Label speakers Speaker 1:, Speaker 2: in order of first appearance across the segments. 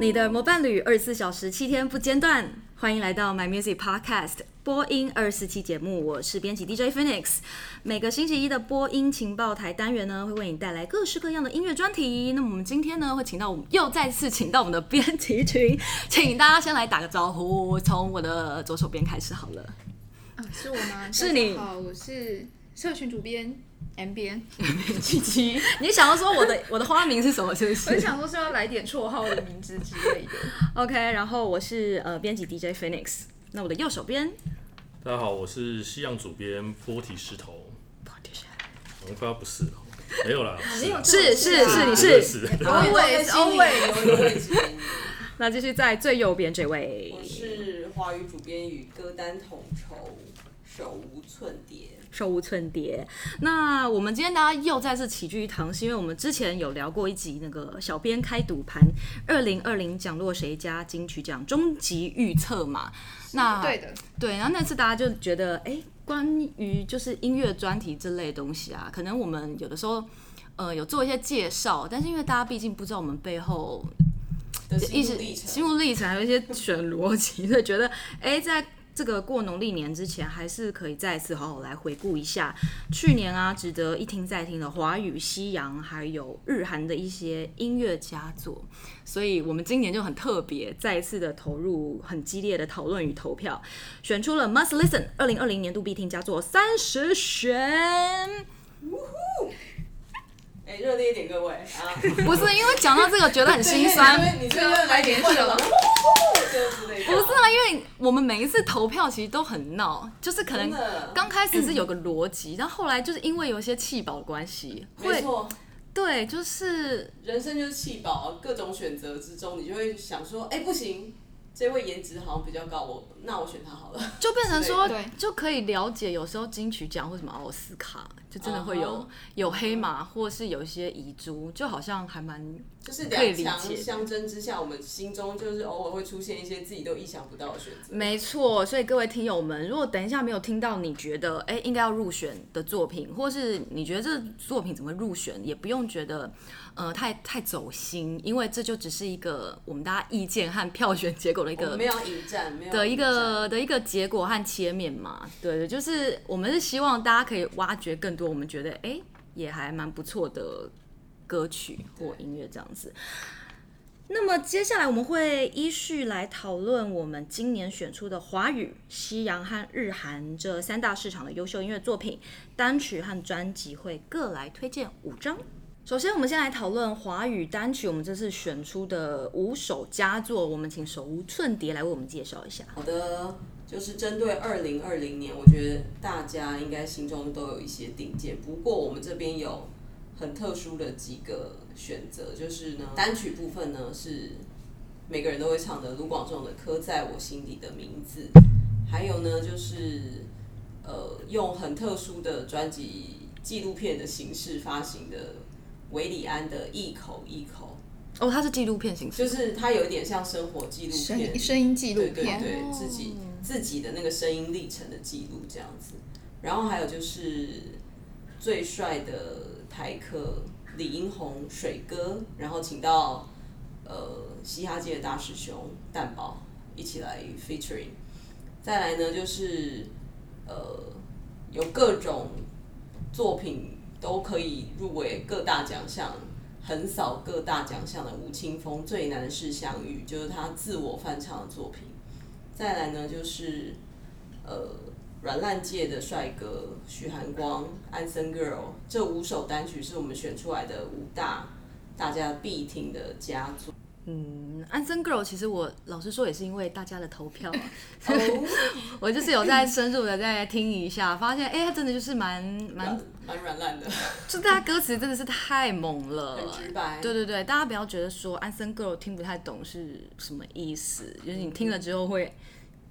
Speaker 1: 你的魔伴侣，二十四小时七天不间断。欢迎来到 My Music Podcast 播音二十四期节目，我是编辑 DJ Phoenix。每个星期一的播音情报台单元呢，会为你带来各式各样的音乐专题。那么我们今天呢，会请到我们又再次请到我们的编辑群，请大家先来打个招呼，从我的左手边开始好了。
Speaker 2: 啊，是我吗？
Speaker 1: 是你。
Speaker 2: 好，我是社群主编。M 编
Speaker 1: 七七，你想要说我的 我的花名是什么？是不是？
Speaker 2: 我想说是要来点绰号的名字之类的。
Speaker 1: OK，然后我是呃编辑 DJ Phoenix，那我的右手边，
Speaker 3: 大家好，我是西洋主编波提石头。波提石头，我们快要不是了，没有啦，
Speaker 1: 是是是，你是
Speaker 2: always always。
Speaker 1: 那继续在最右边这位，
Speaker 4: 我是华语主编与歌单统筹手无寸铁。
Speaker 1: 手无寸铁。那我们今天大家又再次齐聚一堂，是因为我们之前有聊过一集那个小编开赌盘，二零二零奖落谁家金曲奖终极预测嘛。那
Speaker 2: 对的，
Speaker 1: 对。然后那次大家就觉得，哎，关于就是音乐专题这类东西啊，可能我们有的时候呃有做一些介绍，但是因为大家毕竟不知道我们背后
Speaker 4: 的心路历程，
Speaker 1: 心路历程还有一些选逻辑，所以觉得哎在。这个过农历年之前，还是可以再次好好来回顾一下去年啊，值得一听再听的华语、西洋还有日韩的一些音乐佳作。所以，我们今年就很特别，再一次的投入很激烈的讨论与投票，选出了 Must Listen 二零二零年度必听佳作三十选。
Speaker 4: 哎，热烈一点，各位。啊！
Speaker 1: 不是因为讲到这个觉得很心酸，
Speaker 4: 你这个来点什么？
Speaker 1: 不是啊，因为我们每一次投票其实都很闹，就是可能刚开始是有个逻辑，然后后来就是因为有一些弃保的关系，
Speaker 4: 没错，
Speaker 1: 对，就是
Speaker 4: 人生就是弃保，各种选择之中，你就会想说，哎，不行，这位颜值好像比较高，我那我选他好了，
Speaker 1: 就变成说，就可以了解有时候金曲奖或什么奥斯卡。就真的会有、uh huh. 有黑马，或是有一些遗珠，就好像还蛮
Speaker 4: 就是两强相争之下，我们心中就是偶尔会出现一些自己都意想不到的选择。
Speaker 1: 没错，所以各位听友们，如果等一下没有听到你觉得哎、欸、应该要入选的作品，或是你觉得这作品怎么入选，也不用觉得呃太太走心，因为这就只是一个我们大家意见和票选结果的一个
Speaker 4: 没有引战，没有
Speaker 1: 的一个的一个结果和切面嘛。对对，就是我们是希望大家可以挖掘更。我们觉得哎，也还蛮不错的歌曲或音乐这样子。那么接下来我们会依序来讨论我们今年选出的华语、西洋和日韩这三大市场的优秀音乐作品单曲和专辑，会各来推荐五张。首先，我们先来讨论华语单曲，我们这次选出的五首佳作，我们请手无寸铁来为我们介绍一下。
Speaker 4: 好的。就是针对二零二零年，我觉得大家应该心中都有一些定见。不过我们这边有很特殊的几个选择，就是呢，单曲部分呢是每个人都会唱的卢广仲的《刻在我心底的名字》，还有呢就是呃用很特殊的专辑纪录片的形式发行的韦礼安的《一口一口》。
Speaker 1: 哦，它是纪录片形式，
Speaker 4: 就是它有一点像生活纪录片，
Speaker 2: 声音纪录片，
Speaker 4: 对对对，自己。自己的那个声音历程的记录这样子，然后还有就是最帅的台客李英宏水哥，然后请到呃嘻哈界的大师兄蛋堡一起来 featuring，再来呢就是呃有各种作品都可以入围各大奖项，横扫各大奖项的吴青峰最难是相遇，就是他自我翻唱的作品。再来呢，就是呃软烂界的帅哥许寒光、安森 Girl 这五首单曲是我们选出来的五大大家必听的佳作。
Speaker 1: 嗯，安森 Girl 其实我老实说也是因为大家的投票，啊，我就是有在深入的再听一下，发现哎，他真的就是蛮蛮蛮
Speaker 4: 软烂的，
Speaker 1: 就大家歌词真的是太猛了，
Speaker 4: 很直白。
Speaker 1: 对对对，大家不要觉得说安森 Girl 听不太懂是什么意思，就是你听了之后会。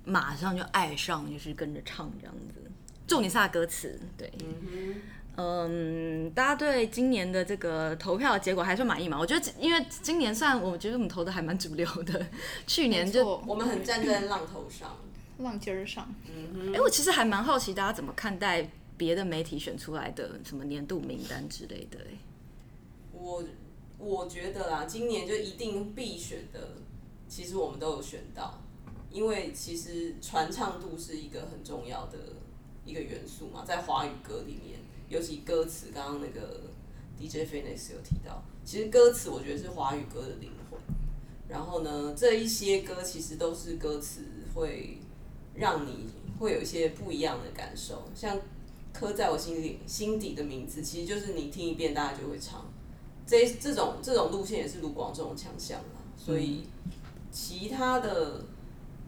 Speaker 1: 马上就爱上，就是跟着唱这样子。重点是他的歌词，对，嗯哼，嗯，大家对今年的这个投票结果还算满意吗？我觉得，因为今年算我觉得我们投的还蛮主流的。去年就
Speaker 4: 我们很站在浪头上，
Speaker 2: 浪尖儿上。
Speaker 1: 嗯哼，哎、欸，我其实还蛮好奇大家怎么看待别的媒体选出来的什么年度名单之类的。
Speaker 4: 我我觉得啦，今年就一定必选的。其实我们都有选到，因为其实传唱度是一个很重要的一个元素嘛，在华语歌里面，尤其歌词，刚刚那个 DJ Phoenix 有提到，其实歌词我觉得是华语歌的灵魂。然后呢，这一些歌其实都是歌词会让你会有一些不一样的感受，像刻在我心里心底的名字，其实就是你听一遍大家就会唱。这这种这种路线也是卢广仲的强项啦，所以其他的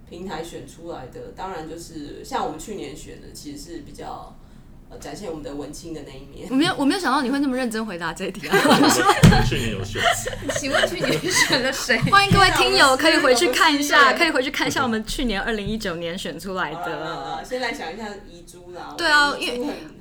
Speaker 4: 平台选出来的，当然就是像我们去年选的，其实是比较。展现我们的文青的那一面。
Speaker 1: 我没有，我没有想到你会那么认真回答这一题啊！
Speaker 3: 去年有选，
Speaker 2: 请问去年选了谁？
Speaker 1: 欢迎各位听友可以回去看一下，可以回去看一下我们去年二零一九年选出来的。
Speaker 4: 先来想一下遗珠啦。
Speaker 1: 对啊，因为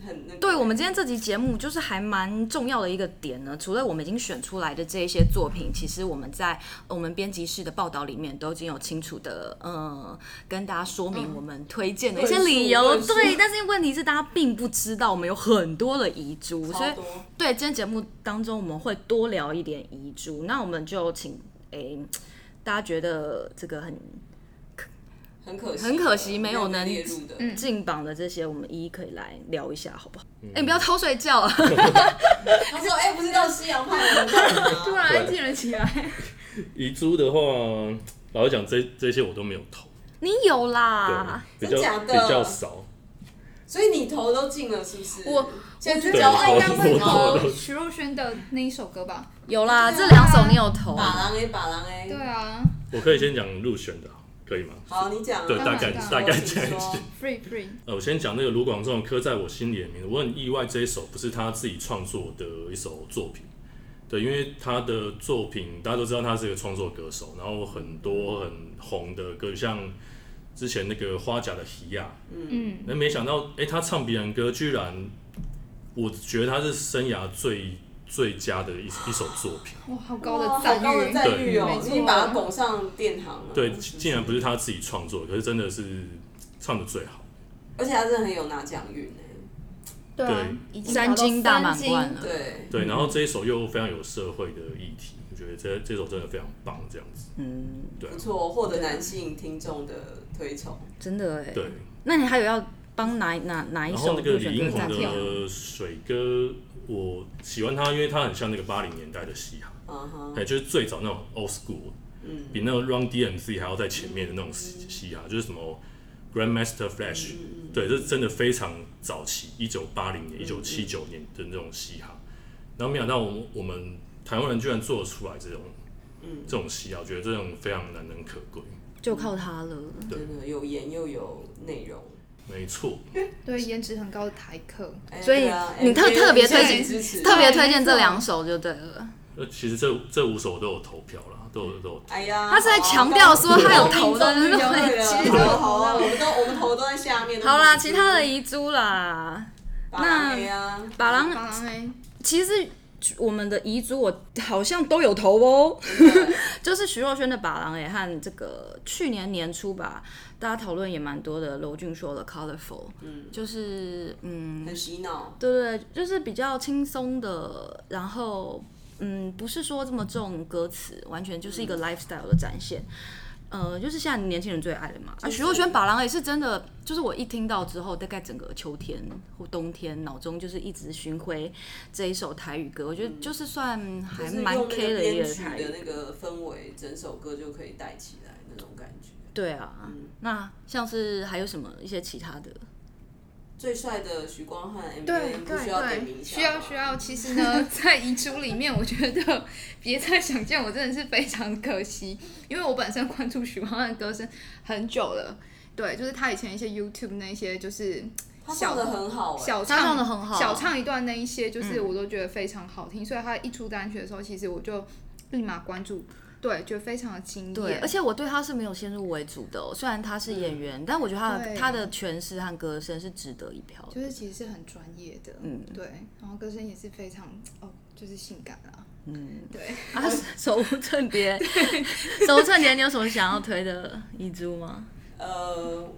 Speaker 4: 很很。
Speaker 1: 对我们今天这集节目就是还蛮重要的一个点呢。除了我们已经选出来的这一些作品，其实我们在我们编辑室的报道里面都已经有清楚的嗯跟大家说明我们推荐的一些理由。对，但是问题是大家并不。知道我们有很多的遗珠，所以对今天节目当中我们会多聊一点遗珠。那我们就请诶、欸，大家觉得这个很
Speaker 4: 很可惜，
Speaker 1: 很可惜没有能进榜的这些，我们一一可以来聊一下，好不好？哎、嗯欸，你不要偷睡觉啊！他
Speaker 4: 说：“哎、欸，不是叫夕阳派的吗？”
Speaker 2: 突然安静了起来。
Speaker 3: 遗珠的话，老实讲，这这些我都没有投。
Speaker 1: 你有啦，
Speaker 3: 比较比较少。
Speaker 4: 所以你头都进了，是不是？
Speaker 2: 我
Speaker 4: 现在
Speaker 2: 觉得应该会投徐若瑄的那一首歌吧。
Speaker 1: 有啦，这两首你有投。
Speaker 4: 把郎 A，把郎 A。
Speaker 2: 对啊。
Speaker 3: 我可以先讲入选的，可以吗？
Speaker 4: 好，你讲。
Speaker 3: 对，大概大概讲一下。
Speaker 2: Free free。
Speaker 3: 呃，我先讲那个卢广仲刻在我心里的名字。我很意外，这一首不是他自己创作的一首作品。对，因为他的作品大家都知道他是一个创作歌手，然后很多很红的歌，像。之前那个花甲的希亚，嗯，那没想到，哎、欸，他唱别人歌，居然，我觉得他是生涯最最佳的一一首作品。
Speaker 2: 哇，好高的赞誉，
Speaker 4: 赞誉哦，已经把他拱上殿堂了。
Speaker 3: 对，竟然不是他自己创作，可是真的是唱的最好。
Speaker 4: 而且他真的很有拿奖运
Speaker 2: 对，
Speaker 1: 三金。大满贯了。
Speaker 4: 对。
Speaker 3: 对，然后这一首又非常有社会的议题。我觉得这这首真的非常棒，这样子，
Speaker 1: 嗯，
Speaker 3: 对，
Speaker 4: 不错，获得男性听众的推崇，
Speaker 1: 真的哎。
Speaker 3: 对，
Speaker 1: 那你还有要帮哪哪哪一首？
Speaker 3: 然后那个李英宏的水歌，我喜欢他，因为他很像那个八零年代的嘻哈，嗯哼，哎，就是最早那种 old school，嗯，比那个 Run DMC 还要在前面的那种嘻哈，就是什么 Grandmaster Flash，对，这真的非常早期，一九八零年、一九七九年的那种嘻哈。然后没想到我们我们。台湾人居然做得出来这种，嗯，这种戏啊，我觉得这种非常难能可贵，
Speaker 1: 就靠他了。
Speaker 3: 对，
Speaker 4: 真的有颜又有内容，
Speaker 3: 没错。
Speaker 2: 对，颜值很高的台客，
Speaker 1: 所以你特特别推荐，特别推荐这两首就对了。
Speaker 3: 呃，其实这这五首都有投票了，都有都有。
Speaker 4: 哎呀，
Speaker 1: 他是在强调说他有投的？
Speaker 4: 其实都有投啊，我们都我们投都在下面。
Speaker 1: 好啦，其他的遗珠啦，
Speaker 4: 那
Speaker 1: 把郎把郎哎，其实。我们的遗珠我好像都有投哦，就是徐若瑄的《把郎》也，和这个去年年初吧，大家讨论也蛮多的。娄俊说的《Colorful》，嗯，就是嗯，
Speaker 4: 很洗脑，
Speaker 1: 对对，就是比较轻松的，然后嗯，不是说这么重歌词，完全就是一个 lifestyle 的展现。呃，就是现在年轻人最爱的嘛。啊，徐若瑄《把郎》也是真的，就是我一听到之后，大概整个秋天或冬天，脑中就是一直巡回这一首台语歌。我觉得就是算还蛮 K 的一个台
Speaker 4: 语的那个氛围，整首歌就可以带起来那种感觉。
Speaker 1: 对啊，嗯、那像是还有什么一些其他的？
Speaker 4: 最帅的许光汉
Speaker 2: 对对对，需要需要。其实呢，在遗珠里面，我觉得别再想见我真的是非常可惜，因为我本身关注许光汉的歌声很久了。对，就是他以前一些 YouTube 那些，就是
Speaker 4: 小的很好，
Speaker 2: 小唱的很好，小唱一段那一些，就是我都觉得非常好听。所以他一出单曲的时候，其实我就立马关注。对，就非常的惊艳。
Speaker 1: 对，而且我对他是没有先入为主的，虽然他是演员，嗯、但我觉得他的他的诠释和歌声是值得一票的。
Speaker 2: 就是其实是很专业的，嗯，对，然后歌声也是非常哦，就是性感啊，嗯，对。
Speaker 1: 啊，手无寸铁，手无寸铁，你有什么想要推的遗珠吗？
Speaker 4: 呃，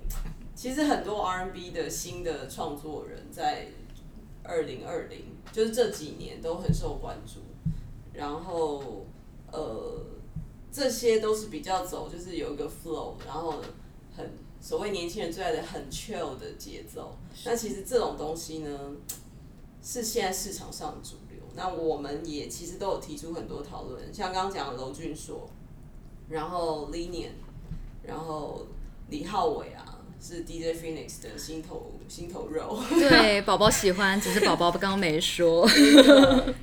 Speaker 4: 其实很多 R&B 的新的创作人在二零二零，就是这几年都很受关注，然后呃。这些都是比较走，就是有一个 flow，然后很所谓年轻人最爱的很 chill 的节奏。那其实这种东西呢，是现在市场上的主流。那我们也其实都有提出很多讨论，像刚刚讲的娄俊硕，然后 Linian，然后李浩伟啊，是 DJ Phoenix 的心头心头肉。
Speaker 1: 对，宝宝喜欢，只是宝宝刚刚没说。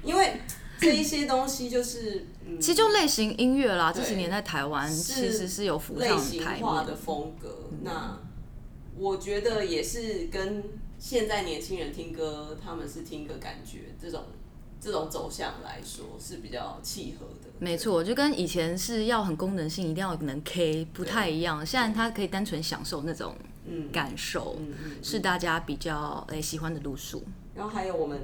Speaker 4: 因为这一些东西就是，
Speaker 1: 嗯、其实就类型音乐啦，这几年在台湾其实是有浮上台
Speaker 4: 化的风格，那我觉得也是跟现在年轻人听歌，他们是听个感觉这种。这种走向来说是比较契合的。
Speaker 1: 没错，就跟以前是要很功能性，一定要能 K，不太一样。现在他可以单纯享受那种感受，嗯嗯嗯、是大家比较诶喜欢的路数。
Speaker 4: 然后还有我们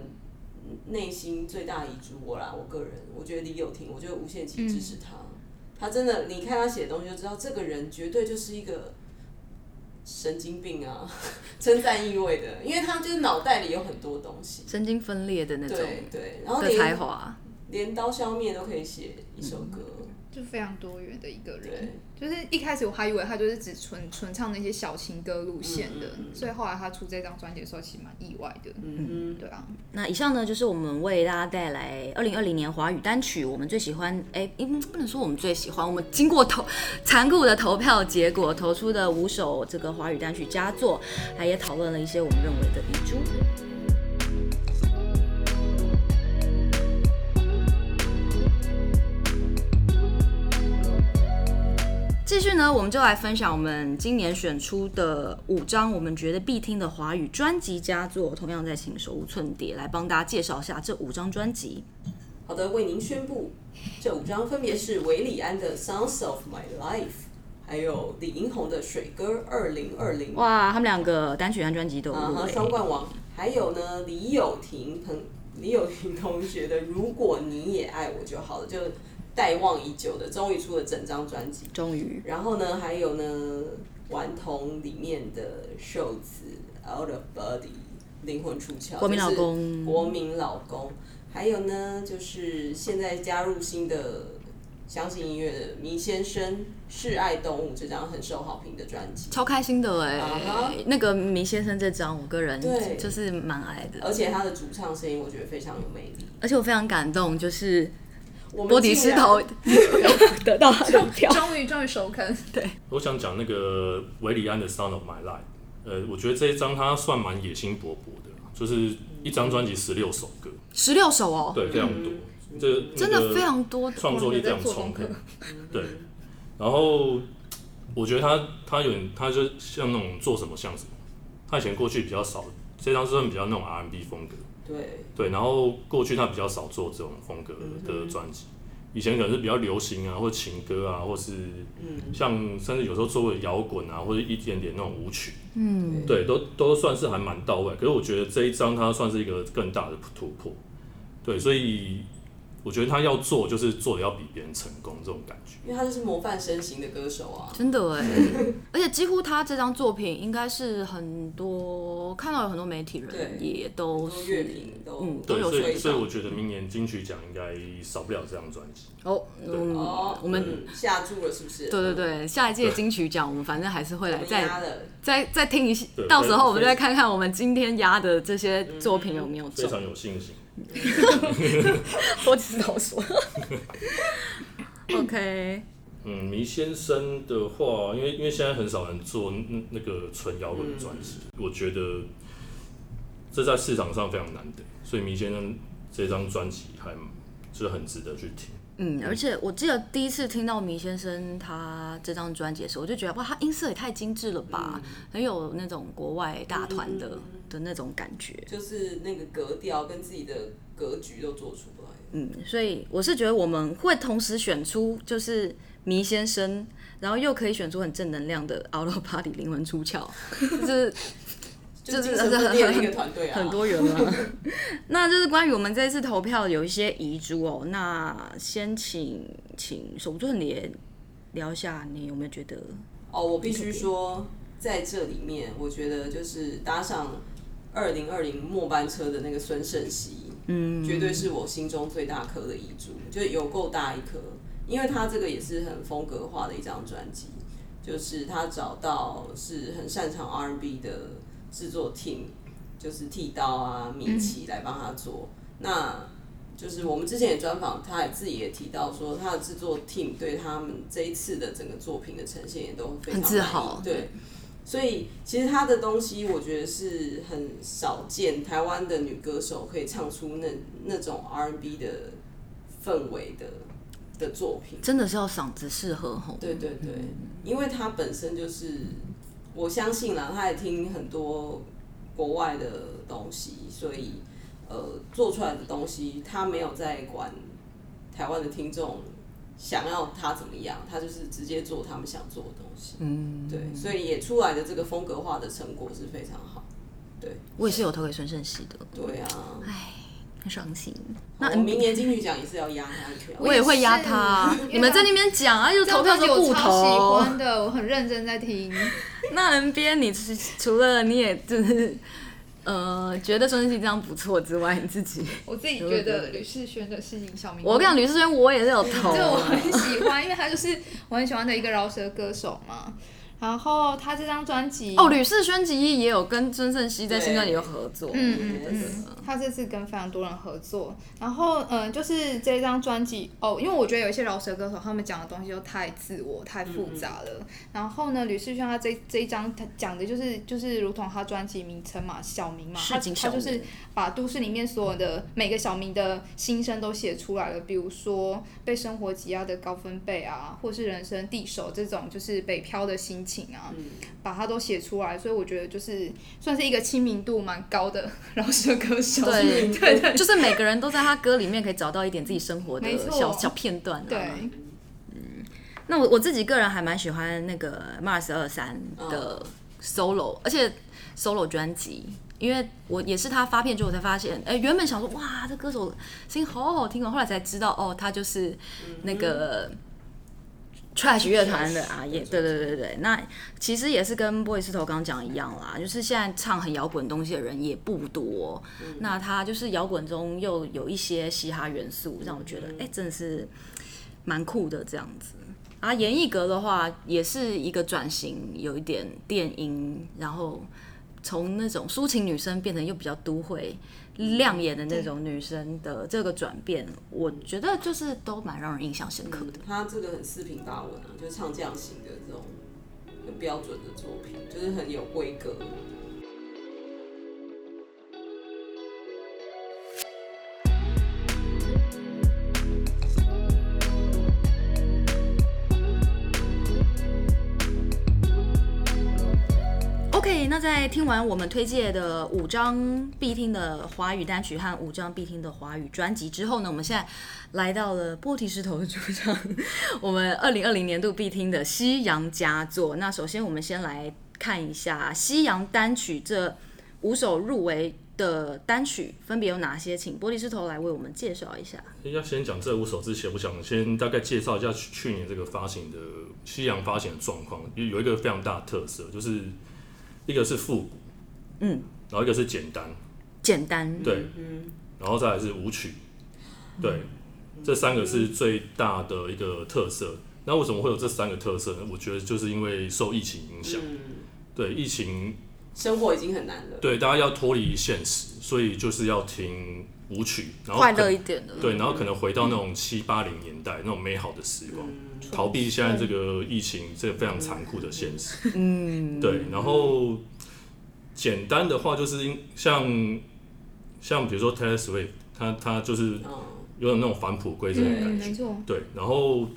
Speaker 4: 内心最大遗珠我啦，我个人我觉得李友廷，我觉得无限期支持他。嗯、他真的，你看他写的东西就知道，这个人绝对就是一个。神经病啊，称赞意味的，因为他就是脑袋里有很多东西，
Speaker 1: 神经分裂的那种，
Speaker 4: 对对，然后
Speaker 1: 的才华，
Speaker 4: 连刀削面都可以写一首歌。嗯
Speaker 2: 就非常多元的一个人，就是一开始我还以为他就是只纯纯唱那些小情歌路线的，所以后来他出这张专辑的时候，其实蛮意外的。嗯对啊。
Speaker 1: 那以上呢，就是我们为大家带来二零二零年华语单曲，我们最喜欢，哎，不能说我们最喜欢，我们经过投残酷的投票结果投出的五首这个华语单曲佳作，还也讨论了一些我们认为的遗珠。继续呢，我们就来分享我们今年选出的五张我们觉得必听的华语专辑佳作。同样在请手无寸铁来帮大家介绍一下这五张专辑。
Speaker 4: 好的，为您宣布，这五张分别是韦礼安的《Sounds of My Life》，还有李英宏的《水歌二零二零》。
Speaker 1: 哇，他们两个单曲和专辑都
Speaker 4: 啊双冠王。还有呢，李友廷朋李友廷同学的《如果你也爱我就好了》，就。待望已久的，终于出了整张专辑。
Speaker 1: 终于。
Speaker 4: 然后呢，还有呢，顽童里面的瘦子，Out of Body，灵魂出窍。
Speaker 1: 国民老公。
Speaker 4: 国民老公。还有呢，就是现在加入新的相信音乐的迷先生，示爱动物这张很受好评的专辑。
Speaker 1: 超开心的哎、欸！Uh huh、那个迷先生这张，我个人就是蛮爱的。
Speaker 4: 而且他的主唱声音，我觉得非常有魅力。
Speaker 1: 而且我非常感动，就是。波迪斯头 得到他的票，
Speaker 2: 终于终于首肯。
Speaker 1: 对，
Speaker 3: 我想讲那个韦里安的《Sound of My Life》，呃，我觉得这一张他算蛮野心勃勃的，就是一张专辑十六首歌，
Speaker 1: 十六首哦，
Speaker 3: 对，非常多，这
Speaker 1: 真的非常多，
Speaker 3: 创作力非常充沛，对。然后我觉得他他有点，他就像那种做什么像什么，他以前过去比较少，这张是算比较那种 R&B 风格。
Speaker 4: 对
Speaker 3: 对，然后过去他比较少做这种风格的专辑，以前可能是比较流行啊，或者情歌啊，或是像甚至有时候做过摇滚啊，或者一点点那种舞曲，嗯，对，都都算是还蛮到位。可是我觉得这一张它算是一个更大的突破，对，所以。我觉得他要做，就是做的要比别人成功这种感觉，
Speaker 4: 因为他就是模范身形的歌手啊，
Speaker 1: 真的哎，而且几乎他这张作品应该是很多看到有很多媒体人也都是
Speaker 4: 乐评都
Speaker 1: 嗯
Speaker 3: 对，所以所以我觉得明年金曲奖应该少不了这张专辑。
Speaker 1: 哦，嗯，我们
Speaker 4: 下注了是不是？
Speaker 1: 对对对，下一届金曲奖我们反正还是会来再再再听一下，到时候我们再看看我们今天压的这些作品有没有中，
Speaker 3: 非常有信心。
Speaker 1: 我只是这么说。OK。
Speaker 3: 嗯，迷先生的话，因为因为现在很少人做那个纯摇滚的专辑，我觉得这在市场上非常难得，所以迷先生这张专辑还是很值得去听。
Speaker 1: 嗯，而且我记得第一次听到迷先生他这张专辑的时候，我就觉得哇，他音色也太精致了吧，嗯、很有那种国外大团的、嗯、的那种感觉，
Speaker 4: 就是那个格调跟自己的格局都做出来。
Speaker 1: 嗯，所以我是觉得我们会同时选出就是迷先生，然后又可以选出很正能量的 Out of Body 灵魂出窍，就是。
Speaker 4: 就是很
Speaker 1: 很多元了。那就是关于我们这次投票有一些遗珠哦。那先请请手无寸铁聊一下，你有没有觉得？
Speaker 4: 哦，我必须说，在这里面，我觉得就是搭上二零二零末班车的那个孙盛熙，嗯，绝对是我心中最大颗的遗珠，就有够大一颗。因为他这个也是很风格化的一张专辑，就是他找到是很擅长 R&B 的制作 team，就是剃刀啊、米奇来帮他做。嗯、那就是我们之前也专访，他也自己也提到说，他的制作 team 对他们这一次的整个作品的呈现也都非常
Speaker 1: 很自豪。
Speaker 4: 对，所以其实他的东西，我觉得是很少见，台湾的女歌手可以唱出那那种 R&B 的氛围的的作品，
Speaker 1: 真的是要嗓子适合吼。
Speaker 4: 对对对，因为他本身就是，我相信啦，他也听很多国外的东西，所以。呃，做出来的东西，他没有在管台湾的听众想要他怎么样，他就是直接做他们想做的东西。嗯，对，所以也出来的这个风格化的成果是非常好。对，
Speaker 1: 我也是有投给孙盛熙的。
Speaker 4: 对啊，
Speaker 1: 唉，很伤心。
Speaker 4: 那我明年金曲奖也是要压他一票，
Speaker 1: 我也会压他。你们在那边讲啊，就投票就不投。
Speaker 2: 我超喜欢的，我很认真在听。
Speaker 1: 那 NBA，你除了你也就是。呃，觉得孙盛希这样不错之外，你自己？
Speaker 2: 我自己觉得吕世轩的《市井小明》。
Speaker 1: 我跟你讲，吕世轩我也是有投，
Speaker 2: 这我很喜欢，因为他就是我很喜欢的一个饶舌歌手嘛。然后他这张专辑
Speaker 1: 哦，吕士轩其实也有跟曾盛熙在新专辑有合作，
Speaker 2: 嗯嗯嗯，他这次跟非常多人合作。然后嗯、呃，就是这张专辑哦，因为我觉得有一些饶舌歌手他们讲的东西都太自我、太复杂了。嗯、然后呢，吕士轩他这这一张他讲的就是就是如同他专辑名称嘛，小明嘛，他他就是把都市里面所有的每个小民的心声都写出来了，比如说被生活挤压的高分贝啊，或是人生地手这种就是北漂的心情啊，嗯、把它都写出来，所以我觉得就是算是一个亲民度蛮高的 饶舌歌手。
Speaker 1: 对 对对，就是每个人都在他歌里面可以找到一点自己生活的小小片段，啊。
Speaker 2: 对，
Speaker 1: 嗯，那我我自己个人还蛮喜欢那个 Mars 二三的 solo，、嗯、而且 solo 专辑，因为我也是他发片之后我才发现，哎、欸，原本想说哇，这歌手声音好好听哦，后来才知道哦，他就是那个。嗯 Trash 乐团的啊，也对对对对，那其实也是跟 boy 斯头刚讲一样啦，就是现在唱很摇滚东西的人也不多，嗯、那他就是摇滚中又有一些嘻哈元素，让我觉得哎、嗯欸，真的是蛮酷的这样子。啊，严艺格的话也是一个转型，有一点电音，然后从那种抒情女生变成又比较都会。亮眼的那种女生的这个转变，我觉得就是都蛮让人印象深刻的。
Speaker 4: 她、嗯、这个很四平八稳啊，就是唱这样型的这种很标准的作品，就是很有规格。
Speaker 1: 那在听完我们推荐的五张必听的华语单曲和五张必听的华语专辑之后呢，我们现在来到了波提石头的主场，我们 二零二零年度必听的西洋佳作。那首先我们先来看一下西洋单曲这五首入围的单曲分别有哪些，请波提石头来为我们介绍一下。
Speaker 3: 要先讲这五首之前，我想先大概介绍一下去年这个发行的西洋发行的状况，有一个非常大的特色就是。一个是复古，嗯，然后一个是简单，
Speaker 1: 简单，
Speaker 3: 对，然后再来是舞曲，对，这三个是最大的一个特色。那为什么会有这三个特色呢？我觉得就是因为受疫情影响，对，疫情
Speaker 4: 生活已经很难了，
Speaker 3: 对，大家要脱离现实，所以就是要听舞曲，然后
Speaker 1: 快乐一点的，
Speaker 3: 对，然后可能回到那种七八零年代那种美好的时光。逃避现在这个疫情，这个非常残酷的现实。嗯，对。然后简单的话，就是像像比如说 Taylor Swift，他他就是有点那种返璞归真的感觉。没错。对。然后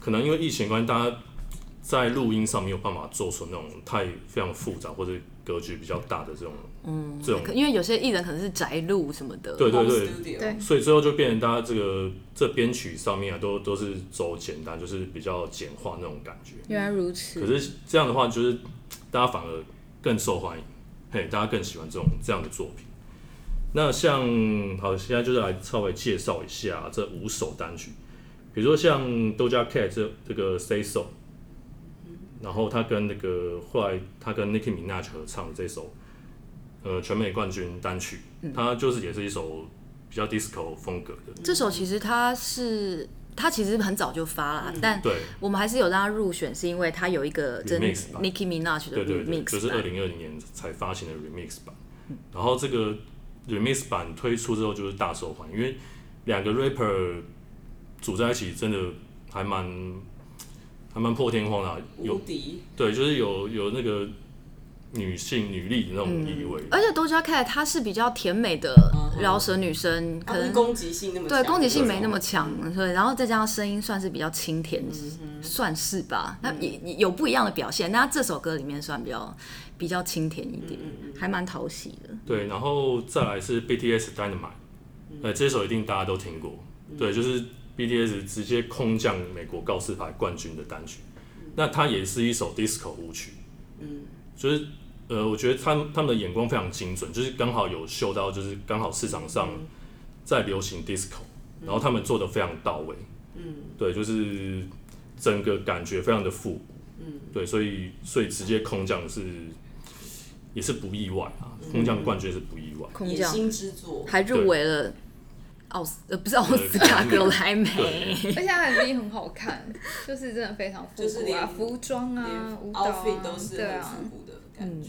Speaker 3: 可能因为疫情关系，大家在录音上没有办法做出那种太非常复杂或者格局比较大的这种。嗯，这种
Speaker 1: 因为有些艺人可能是宅路什么的，
Speaker 3: 对对对，对，所以最后就变成大家这个这编曲上面啊，都都是走简单，就是比较简化那种感觉。
Speaker 1: 原来如此。
Speaker 3: 可是这样的话，就是大家反而更受欢迎，嘿，大家更喜欢这种这样的作品。那像好，现在就是来稍微介绍一下这五首单曲，比如说像 Doja Cat 这这个 Say So，然后他跟那个后来他跟 Nicki Minaj 合唱的这首。呃，全美冠军单曲，它就是也是一首比较 disco 风格的。
Speaker 1: 这首其实他是他其实很早就发了，
Speaker 3: 嗯、
Speaker 1: 但我们还是有让他入选，是因为他有一个真 Nicki Minaj 的 remix
Speaker 3: 对对对，就是二零二零年才发行的 remix 版。然后这个 remix 版推出之后就是大受欢迎，因为两个 rapper 组在一起真的还蛮还蛮破天荒的，有
Speaker 4: 无敌。
Speaker 3: 对，就是有有那个。女性女力的那种意味，
Speaker 1: 而且 Doja Cat 她是比较甜美的饶舌女生，可能
Speaker 4: 攻击性那么
Speaker 1: 对攻击性没那么强，所以然后再加上声音算是比较清甜，算是吧。那也有不一样的表现，那这首歌里面算比较比较清甜一点，还蛮讨喜的。
Speaker 3: 对，然后再来是 BTS Dynamite，呃，这首一定大家都听过，对，就是 BTS 直接空降美国告示牌冠军的单曲，那它也是一首 disco 舞曲，嗯，就是。呃，我觉得他们他们的眼光非常精准，就是刚好有嗅到，就是刚好市场上在流行 disco，嗯，然后他们做的非常到位，嗯，对，就是整个感觉非常的复古，嗯，对，所以所以直接空降是也是不意外啊，空降冠军是不意外，
Speaker 1: 空降。
Speaker 4: 新之作。
Speaker 1: 还入围了奥斯呃不是奥斯卡格莱美，
Speaker 2: 而且他 MV 很好看，就是真的非常复古啊，服装啊，舞蹈啊，
Speaker 4: 都是很复古的。
Speaker 1: 嗯，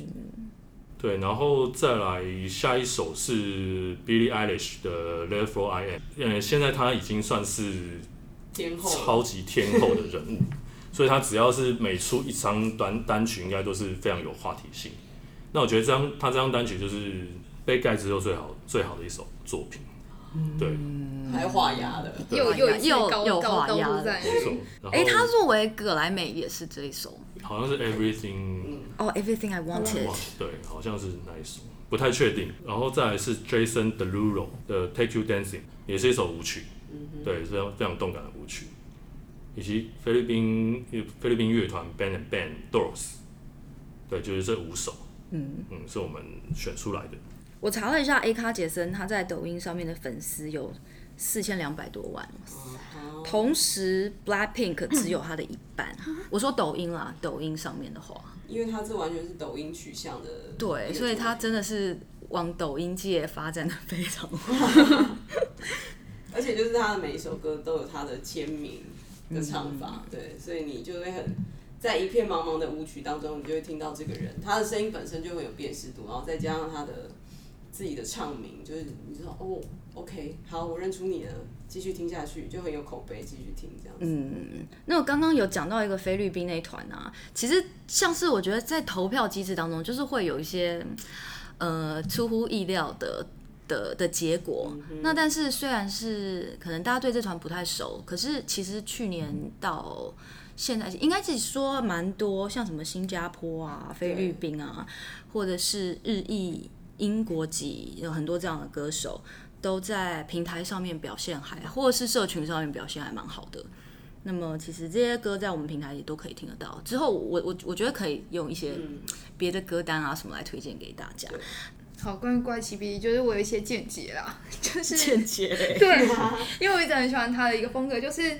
Speaker 3: 对，然后再来下一首是 Billie Eilish 的 Therefore I Am，嗯，现在他已经算是天后，超级天后的人物，所以他只要是每出一张单单曲，应该都是非常有话题性。那我觉得这张他这张单曲就是被盖之后最好最好的一首作品。对，
Speaker 4: 还画押的，
Speaker 2: 又又又
Speaker 1: 又画押的，
Speaker 3: 没错。
Speaker 1: 哎，他作为葛莱美也是这一首，
Speaker 3: 好像是 Everything，
Speaker 1: 哦，Everything I Wanted，
Speaker 3: 对，好像是那一首，不太确定。然后再来是 Jason Derulo 的 Take You Dancing，也是一首舞曲，对，非常非常动感的舞曲。以及菲律宾菲律宾乐团 Band and Band Doors，对，就是这五首，嗯。嗯，是我们选出来的。
Speaker 1: 我查了一下，A 卡杰森他在抖音上面的粉丝有四千两百多万，同时 Blackpink 只有他的一半。我说抖音啦，抖音上面的话，
Speaker 4: 因为他这完全是抖音取向的，
Speaker 1: 对，所以他真的是往抖音界发展的非常好，
Speaker 4: 而且就是他的每一首歌都有他的签名的唱法，嗯、对，所以你就会很在一片茫茫的舞曲当中，你就会听到这个人，他的声音本身就会有辨识度，然后再加上他的。自己的唱名就是你知道哦，OK，好，我认出你了，继续听下去就很有口碑，继续听这样子。
Speaker 1: 嗯，那我刚刚有讲到一个菲律宾那一团啊，其实像是我觉得在投票机制当中，就是会有一些呃出乎意料的的的结果。嗯、那但是虽然是可能大家对这团不太熟，可是其实去年到现在应该是说蛮多，像什么新加坡啊、菲律宾啊，或者是日裔。英国籍有很多这样的歌手，都在平台上面表现还，或者是社群上面表现还蛮好的。那么其实这些歌在我们平台也都可以听得到。之后我我我觉得可以用一些别的歌单啊什么来推荐给大家。
Speaker 2: 嗯、好，关于怪奇比利，就是我有一些见解啦，就是
Speaker 1: 见解，
Speaker 2: 对，因为我一直很喜欢他的一个风格，就是。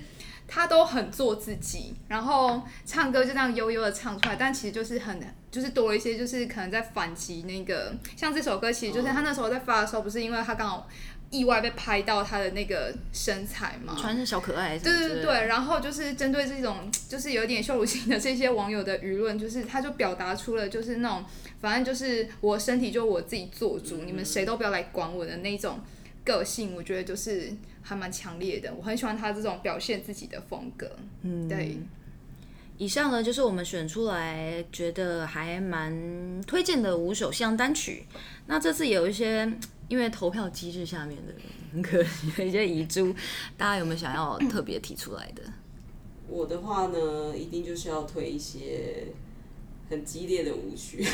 Speaker 2: 他都很做自己，然后唱歌就这样悠悠的唱出来，但其实就是很，就是多了一些，就是可能在反击那个，像这首歌，其实就是他那时候在发的时候，不是因为他刚好意外被拍到他的那个身材嘛，
Speaker 1: 穿是小可爱，
Speaker 2: 对对对，然后就是针对这种就是有点羞辱性的这些网友的舆论，就是他就表达出了就是那种，反正就是我身体就我自己做主，你们谁都不要来管我的那种个性，我觉得就是。还蛮强烈的，我很喜欢他这种表现自己的风格。嗯，对。
Speaker 1: 以上呢就是我们选出来觉得还蛮推荐的五首西洋单曲。那这次有一些因为投票机制下面的很可惜的一些遗珠，大家有没有想要特别提出来的？
Speaker 4: 我的话呢，一定就是要推一些很激烈的舞曲。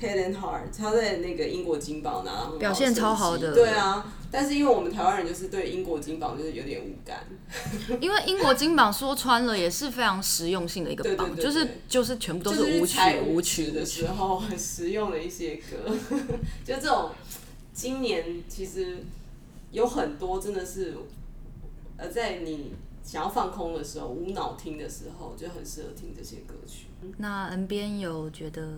Speaker 4: Head and Heart，他在那个英国金榜拿
Speaker 1: 表现超好的。
Speaker 4: 对啊，但是因为我们台湾人就是对英国金榜就是有点无感。
Speaker 1: 因为英国金榜说穿了也是非常实用性的一个榜，就是就是全部都是舞曲舞曲
Speaker 4: 的时候很实用的一些歌。就这种今年其实有很多真的是呃，在你想要放空的时候、无脑听的时候，就很适合听这些歌曲。
Speaker 1: 那 N 边有觉得？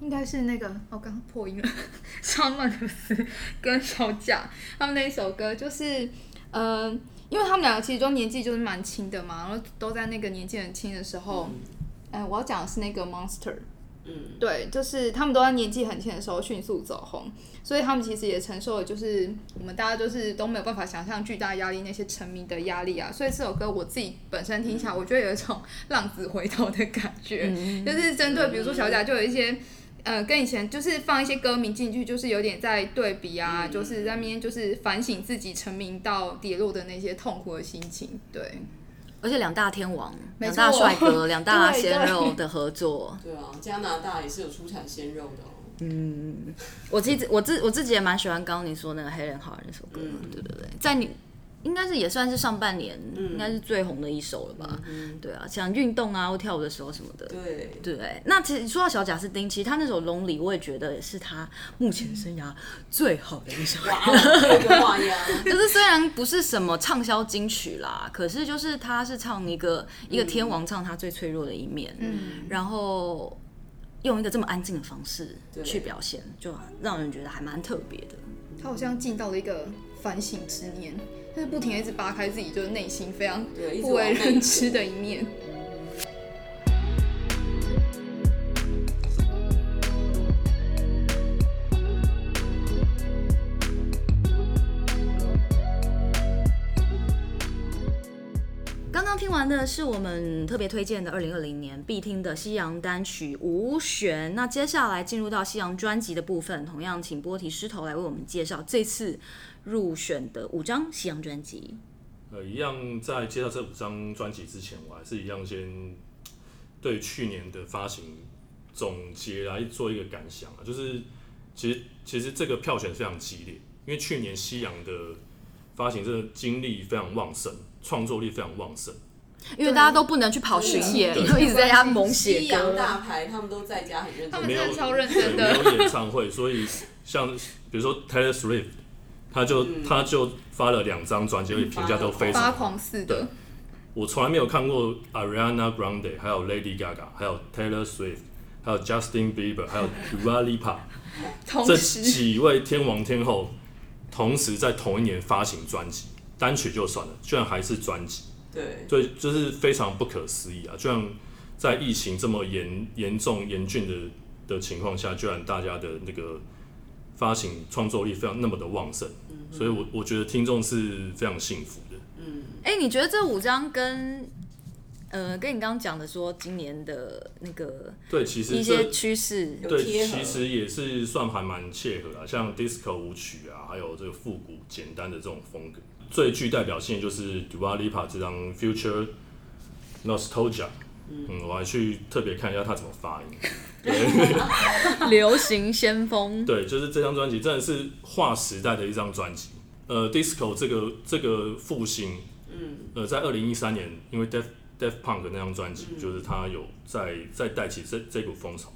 Speaker 2: 应该是那个，哦刚刚破音了。沙曼德斯跟小贾他们那一首歌，就是呃，因为他们两个其实都年纪就是蛮轻的嘛，然后都在那个年纪很轻的时候，哎、嗯呃，我要讲的是那个 Monster。嗯，对，就是他们都在年纪很轻的时候迅速走红，所以他们其实也承受了，就是我们大家就是都没有办法想象巨大压力，那些成名的压力啊。所以这首歌我自己本身听起来，我觉得有一种浪子回头的感觉，嗯、就是针对比如说小贾就有一些，呃，跟以前就是放一些歌名进去，就是有点在对比啊，嗯、就是在那边就是反省自己成名到跌落的那些痛苦的心情，对。
Speaker 1: 而且两大天王、两大帅哥、两大鲜肉的合作，
Speaker 4: 对啊，加拿大也是有出产鲜肉的哦。
Speaker 1: 嗯，我自己我自我自己也蛮喜欢刚刚你说那个 Helen Hart 那首歌，嗯、对对对，在你。应该是也算是上半年，应该是最红的一首了吧？嗯、对啊，像运动啊或跳舞的时候什么的。
Speaker 4: 对
Speaker 1: 对。那其实说到小贾斯汀，其实他那首《Lonely》，我也觉得也是他目前生涯最好的一首歌。哇，就是虽然不是什么畅销金曲啦，可是就是他是唱一个一个天王唱他最脆弱的一面，嗯，然后用一个这么安静的方式去表现，就让人觉得还蛮特别的。
Speaker 2: 他好像进到了一个反省之年。就是不停的一直扒开自己，就是内心非常不为人知的一面。
Speaker 1: 听完的是我们特别推荐的二零二零年必听的西洋单曲无弦。那接下来进入到西洋专辑的部分，同样请波提师头来为我们介绍这次。入选的五张西洋专辑，
Speaker 3: 呃，一样在介绍这五张专辑之前，我还是一样先对去年的发行总结来做一个感想啊，就是其实其实这个票选非常激烈，因为去年西洋的发行真的精力非常旺盛，创作力非常旺盛，
Speaker 1: 因为大家都不能去跑巡演，就一直在家猛写歌。
Speaker 4: 西洋大牌他们都在家很认真，
Speaker 2: 他们真的超认真
Speaker 3: 的，没有演唱会，所以像比如说 Taylor Swift。他就、嗯、他就发了两张专辑，而且评价都非常。发
Speaker 2: 狂似的。
Speaker 3: 我从来没有看过 Ariana Grande，还有 Lady Gaga，还有 Taylor Swift，还有 Justin Bieber，还有 Dua Lipa，这几位天王天后同时在同一年发行专辑，单曲就算了，居然还是专辑。
Speaker 4: 对。
Speaker 3: 对，就是非常不可思议啊！居然在疫情这么严严重严峻的的情况下，居然大家的那个。发行创作力非常那么的旺盛，嗯、所以我我觉得听众是非常幸福的。
Speaker 1: 嗯，哎、欸，你觉得这五张跟呃跟你刚刚讲的说今年的那个
Speaker 3: 对，其实
Speaker 1: 一些趋势
Speaker 3: 对，其实也是算还蛮切合的，像 disco 舞曲啊，还有这个复古简单的这种风格，最具代表性的就是 Dua Lipa 这张 Future Nostalgia。嗯，我还去特别看一下他怎么发音。
Speaker 1: 流行先锋。
Speaker 3: 对，就是这张专辑真的是划时代的一张专辑。呃，disco 这个这个复兴，嗯，呃，在二零一三年，因为 Def Def Punk 那张专辑，嗯、就是他有在在带起这这股风潮。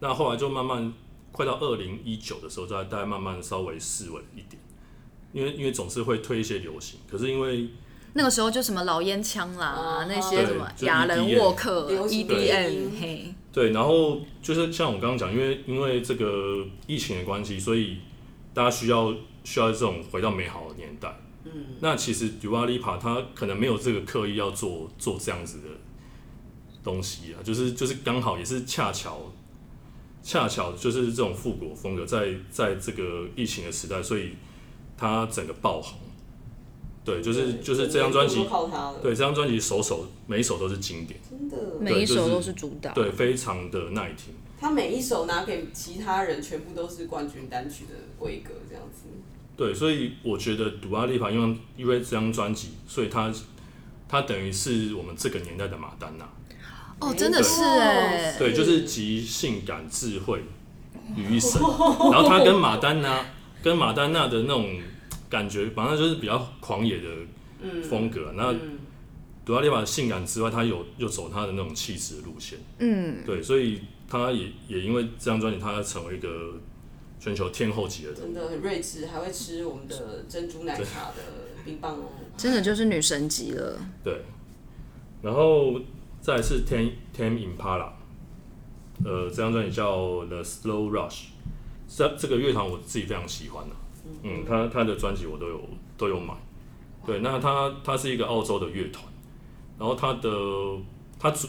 Speaker 3: 那后来就慢慢快到二零一九的时候，再大概慢慢稍微式微一点，因为因为总是会推一些流行，可是因为。
Speaker 1: 那个时候就什么老烟枪啦，那些什么亚伦沃克、EDM，嘿，
Speaker 3: 对，然后就是像我刚刚讲，因为因为这个疫情的关系，所以大家需要需要这种回到美好的年代。嗯，那其实 Lipa 他可能没有这个刻意要做做这样子的东西啊，就是就是刚好也是恰巧恰巧就是这种复古风格在在这个疫情的时代，所以他整个爆红。对，就是就是这张专辑，对这张专辑首首每一首都是经典，
Speaker 4: 真的，
Speaker 1: 每一首都是主打，
Speaker 3: 对，非常的耐听。
Speaker 4: 他每一首拿给其他人，全部都是冠军单曲的规格，这样子。
Speaker 3: 对，所以我觉得 Dua Lipa 因为因为这张专辑，所以他他等于是我们这个年代的马丹娜。
Speaker 1: 哦，真的是哎，
Speaker 3: 对，就是集性感智慧于一身，然后他跟马丹娜跟马丹娜的那种。感觉反正就是比较狂野的风格，嗯、那 Dua Lipa 的性感之外，他有又走他的那种气质路线，嗯，对，所以他也也因为这张专辑，他成为一个全球天后级的人，
Speaker 4: 真的很睿智，还会吃我们的珍珠奶茶的冰棒哦，
Speaker 1: 真的就是女神级了。
Speaker 3: 对，然后再来是 Tame Impala，呃，这张专辑叫 The Slow Rush，这这个乐团我自己非常喜欢的。嗯，他他的专辑我都有都有买，对，那他他是一个澳洲的乐团，然后他的他主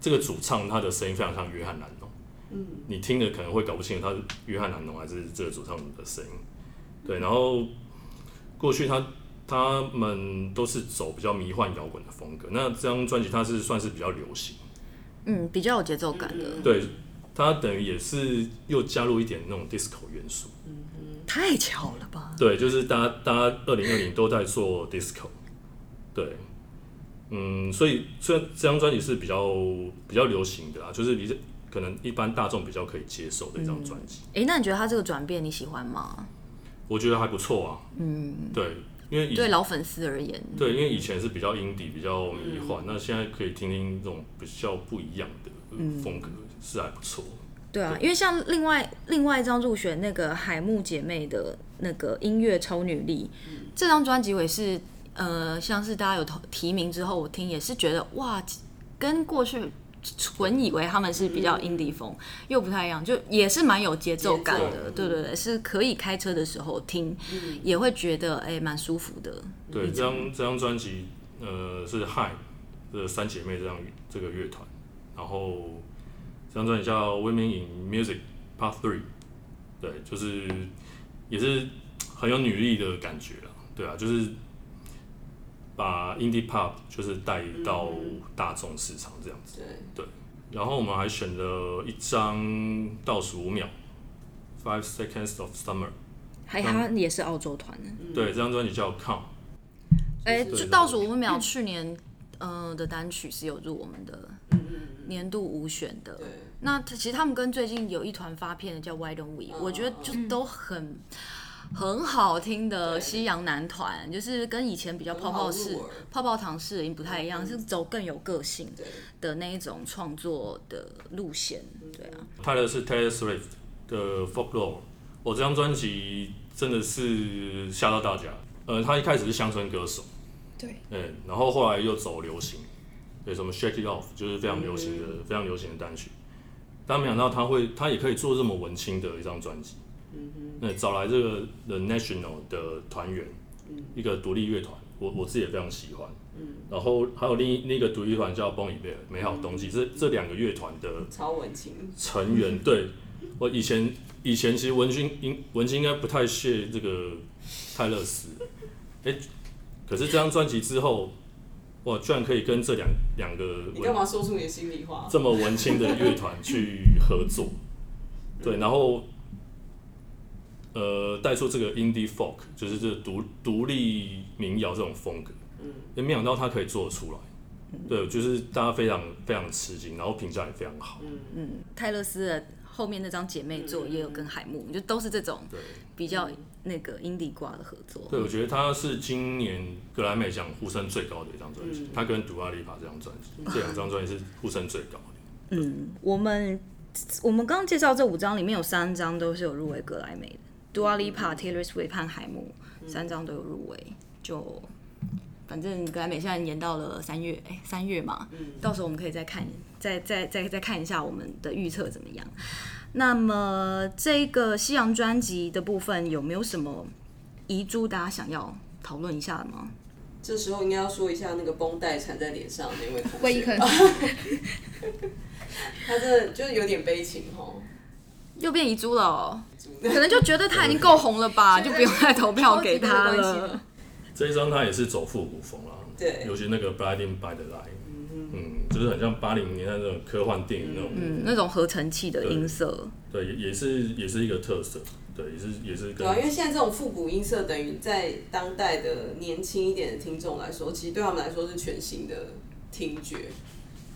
Speaker 3: 这个主唱他的声音非常像约翰南侬，嗯，你听的可能会搞不清楚他是约翰南侬还是这个主唱的声音，对，然后过去他他们都是走比较迷幻摇滚的风格，那这张专辑它是算是比较流行，
Speaker 1: 嗯，比较有节奏感的，
Speaker 3: 对，它等于也是又加入一点那种 disco 元素。
Speaker 1: 太巧了吧？
Speaker 3: 对，就是大家大家二零二零都在做 disco，对，嗯，所以虽然这张专辑是比较比较流行的啦，就是比可能一般大众比较可以接受的一张专辑。
Speaker 1: 哎、嗯欸，那你觉得他这个转变你喜欢吗？
Speaker 3: 我觉得还不错啊。嗯，对，因为
Speaker 1: 对老粉丝而言，
Speaker 3: 对，因为以前是比较 indie 比较迷幻，嗯、那现在可以听听这种比较不一样的风格，嗯、是还不错。
Speaker 1: 对啊，因为像另外另外一张入选那个海木姐妹的那个音乐超女力，嗯、这张专辑我也是呃，像是大家有提名之后，我听也是觉得哇，跟过去纯以为他们是比较 indie 风，嗯、又不太一样，就也是蛮有节奏感的，对对对，是可以开车的时候听，嗯、也会觉得哎蛮舒服的。
Speaker 3: 对，这张这张专辑呃是 Hi 的三姐妹这样这个乐团，然后。这张专辑叫《Women in Music Part Three》，对，就是也是很有女力的感觉了，对啊，就是把 Indie Pop 就是带到大众市场这样子，对对。然后我们还选了一张《倒数五秒》（Five Seconds of Summer），
Speaker 1: 还他也是澳洲团的，
Speaker 3: 对，这张专辑叫《Come》。
Speaker 1: 哎，就倒数五秒，去年呃的单曲是有入我们的年度五选的。那其实他们跟最近有一团发片的叫 Why Don't We，我觉得就都很很好听的西洋男团，就是跟以前比较泡泡式、泡泡糖式已经不太一样，是走更有个性的那一种创作的路线。对啊，
Speaker 3: 泰勒是 Taylor Swift 的 Folklore，我这张专辑真的是吓到大家。呃，他一开始是乡村歌手，
Speaker 2: 对，
Speaker 3: 嗯，然后后来又走流行，对，什么 Shake It Off 就是非常流行的、非常流行的单曲。但没想到他会，他也可以做这么文青的一张专辑。那找来这个 The National 的团员，嗯、一个独立乐团，我我自己也非常喜欢。嗯。然后还有另一另一个独立乐团叫 Bon Iver 美好冬季，这这两个乐团的
Speaker 4: 超文青
Speaker 3: 成员，对，我以前以前其实文青应文青应该不太屑这个泰勒斯，哎、欸，可是这张专辑之后。哇，居然可以跟这两两个，
Speaker 4: 你干嘛说出你的心里话？
Speaker 3: 这么文青的乐团去合作，对，然后呃带出这个 indie folk，就是这独独立民谣这种风格，嗯，也没想到他可以做得出来，对，就是大家非常非常吃惊，然后评价也非常好，
Speaker 1: 嗯。嗯，泰勒斯的后面那张姐妹作也有跟海木，就都是这种比较。那个 indie 挂的合作，
Speaker 3: 对，我觉得他是今年格莱美奖呼声最高的一张专辑，嗯、他跟 Dua Lipa 这张专辑，这两张专辑是呼声最高的。
Speaker 1: 嗯，我们我们刚刚介绍这五张里面有三张都是有入围格莱美的，Dua Lipa、Taylor Swift 和海姆三张都有入围，就反正格莱美现在延到了三月，哎，三月嘛，嗯、到时候我们可以再看，再再再再看一下我们的预测怎么样。那么这个西洋专辑的部分有没有什么遗珠？大家想要讨论一下的吗？
Speaker 4: 这时候应该要说一下那个绷带缠在脸上的那位同学。
Speaker 2: 威
Speaker 4: 他真的就是有点悲情哦，
Speaker 1: 又变遗珠了哦。可能就觉得他已经够红了吧，就不用再投票给他了。
Speaker 3: 这一张他也是走复古风了，
Speaker 4: 对，
Speaker 3: 尤其那个 Blinding by the Light。嗯，就是很像八零年代那种科幻电影那种，
Speaker 1: 嗯，那种合成器的音色，
Speaker 3: 对，也也是也是一个特色，对，也是也是。
Speaker 4: 对啊，因为现在这种复古音色，等于在当代的年轻一点的听众来说，其实对他们来说是全新的听觉，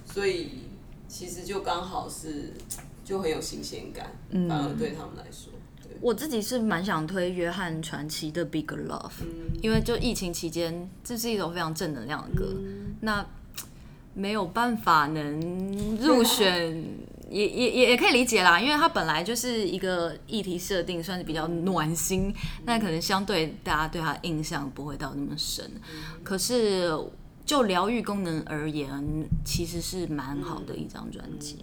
Speaker 4: 所以其实就刚好是就很有新鲜感，嗯，反而对他们来说，
Speaker 1: 我自己是蛮想推约翰传奇的《Big Love》，嗯，因为就疫情期间，这是一首非常正能量的歌，嗯，那。没有办法能入选，也也也也可以理解啦，因为它本来就是一个议题设定，算是比较暖心，那可能相对大家对它印象不会到那么深。可是就疗愈功能而言，其实是蛮好的一张
Speaker 4: 专辑。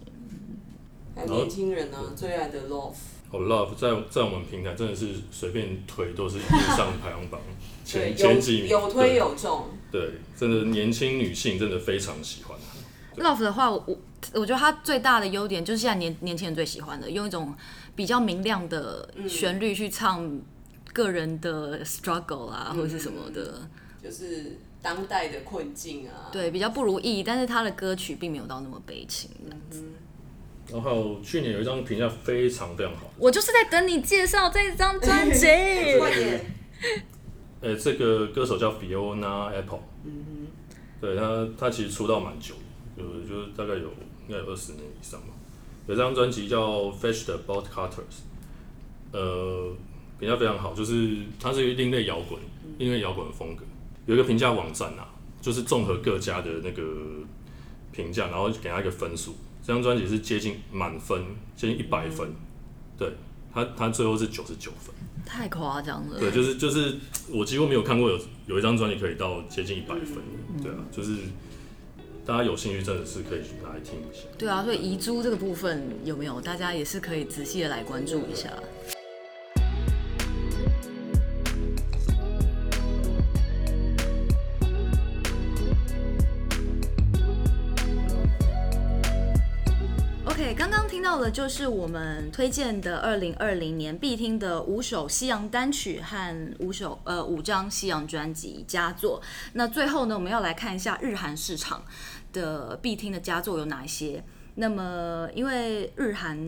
Speaker 4: 年轻人呢，最爱的 Love，
Speaker 3: 哦，Love 在在我们平台真的是随便推都是线上排行榜 前前几名，
Speaker 4: 有推有中。
Speaker 3: 对，真的年轻女性真的非常喜欢。
Speaker 1: Love 的话，我我我觉得它最大的优点就是现在年年轻人最喜欢的，用一种比较明亮的旋律去唱个人的 struggle 啊，嗯、或者是什么的，
Speaker 4: 就是当代的困境啊。
Speaker 1: 对，比较不如意，但是他的歌曲并没有到那么悲情。嗯
Speaker 3: 然后去年有一张评价非常非常好，
Speaker 1: 我就是在等你介绍这张专辑。
Speaker 3: 呃、欸，这个歌手叫 Fiona Apple，嗯哼，对他，他其实出道蛮久有，就就是大概有应该有二十年以上吧。有张专辑叫《Fetch the Bolt Cutters》，呃，评价非常好，就是它是一个另类摇滚，另类摇滚的风格。有一个评价网站啊，就是综合各家的那个评价，然后给他一个分数。这张专辑是接近满分，接近一百分，嗯、对他，他最后是九十九分，
Speaker 1: 太夸张了。
Speaker 3: 对，就是就是，我几乎没有看过有有一张专辑可以到接近一百分，嗯、对啊，就是大家有兴趣真的是可以拿来听一下。
Speaker 1: 对啊，所以遗珠这个部分有没有？大家也是可以仔细的来关注一下。到的就是我们推荐的二零二零年必听的五首西洋单曲和五首呃五张西洋专辑佳作。那最后呢，我们要来看一下日韩市场的必听的佳作有哪些。那么因为日韩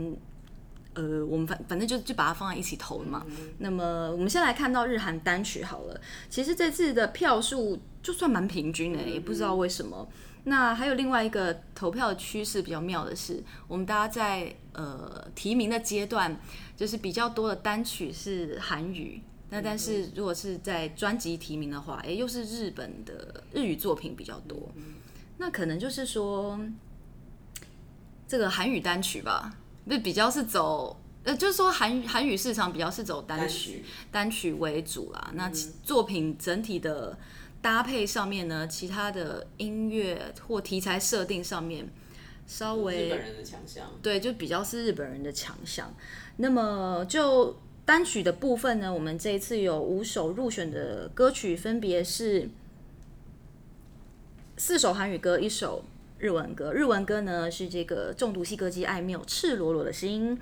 Speaker 1: 呃，我们反反正就就把它放在一起投了嘛。那么我们先来看到日韩单曲好了。其实这次的票数就算蛮平均的，也不知道为什么。那还有另外一个投票的趋势比较妙的是，我们大家在呃提名的阶段，就是比较多的单曲是韩语，那但是如果是在专辑提名的话，哎，又是日本的日语作品比较多。那可能就是说，这个韩语单曲吧，那比较是走，呃，就是说韩韩语市场比较是走单曲单曲为主啦。那作品整体的。搭配上面呢，其他的音乐或题材设定上面，稍微
Speaker 4: 日本人的强项，
Speaker 1: 对，就比较是日本人的强项。那么就单曲的部分呢，我们这一次有五首入选的歌曲，分别是四首韩语歌，一首日文歌。日文歌呢是这个中毒系歌姬爱缪赤裸裸的心。